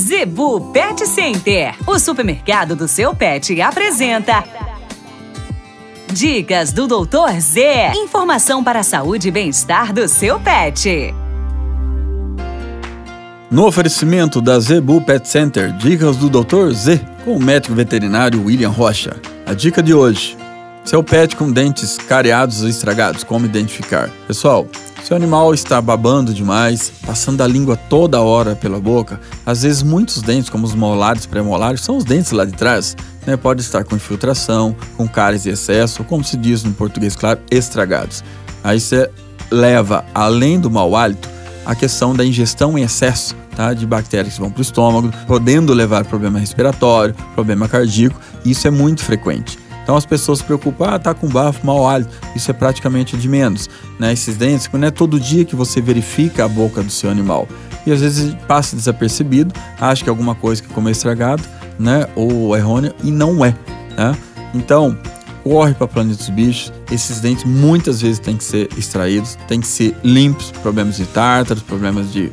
Zebu Pet Center, o supermercado do seu pet, apresenta. Dicas do Doutor Z. Informação para a saúde e bem-estar do seu pet. No oferecimento da Zebu Pet Center, dicas do Dr. Z, com o médico veterinário William Rocha. A dica de hoje: seu pet com dentes careados ou estragados, como identificar? Pessoal, seu animal está babando demais, passando a língua toda hora pela boca. Às vezes, muitos dentes, como os molares pré-molares, são os dentes lá de trás, né? Pode estar com infiltração, com cáries de excesso, ou como se diz no português claro, estragados. Aí você leva, além do mau hálito, a questão da ingestão em excesso tá, de bactérias que vão para o estômago, podendo levar problema respiratório, problema cardíaco. Isso é muito frequente. Então as pessoas se preocupam, ah, tá com bafo, mau hálito. Isso é praticamente de menos. Né? Esses dentes, não é todo dia que você verifica a boca do seu animal. E às vezes passa desapercebido, acha que é alguma coisa que comeu estragado, né? Ou errônea, e não é. Né? Então, corre para planeta dos bichos. Esses dentes muitas vezes têm que ser extraídos, têm que ser limpos, problemas de tártaros, problemas de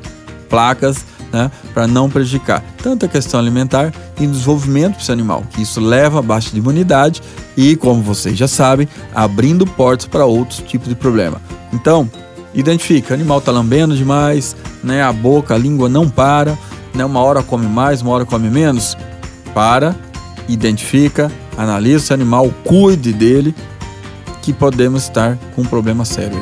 placas né, para não prejudicar tanto a questão alimentar e desenvolvimento para esse animal, que isso leva a baixa de imunidade e, como vocês já sabem, abrindo portas para outros tipos de problema. Então, identifica, o animal está lambendo demais, né, a boca, a língua não para, né, uma hora come mais, uma hora come menos, para, identifica, analisa esse animal, cuide dele, que podemos estar com um problema sério.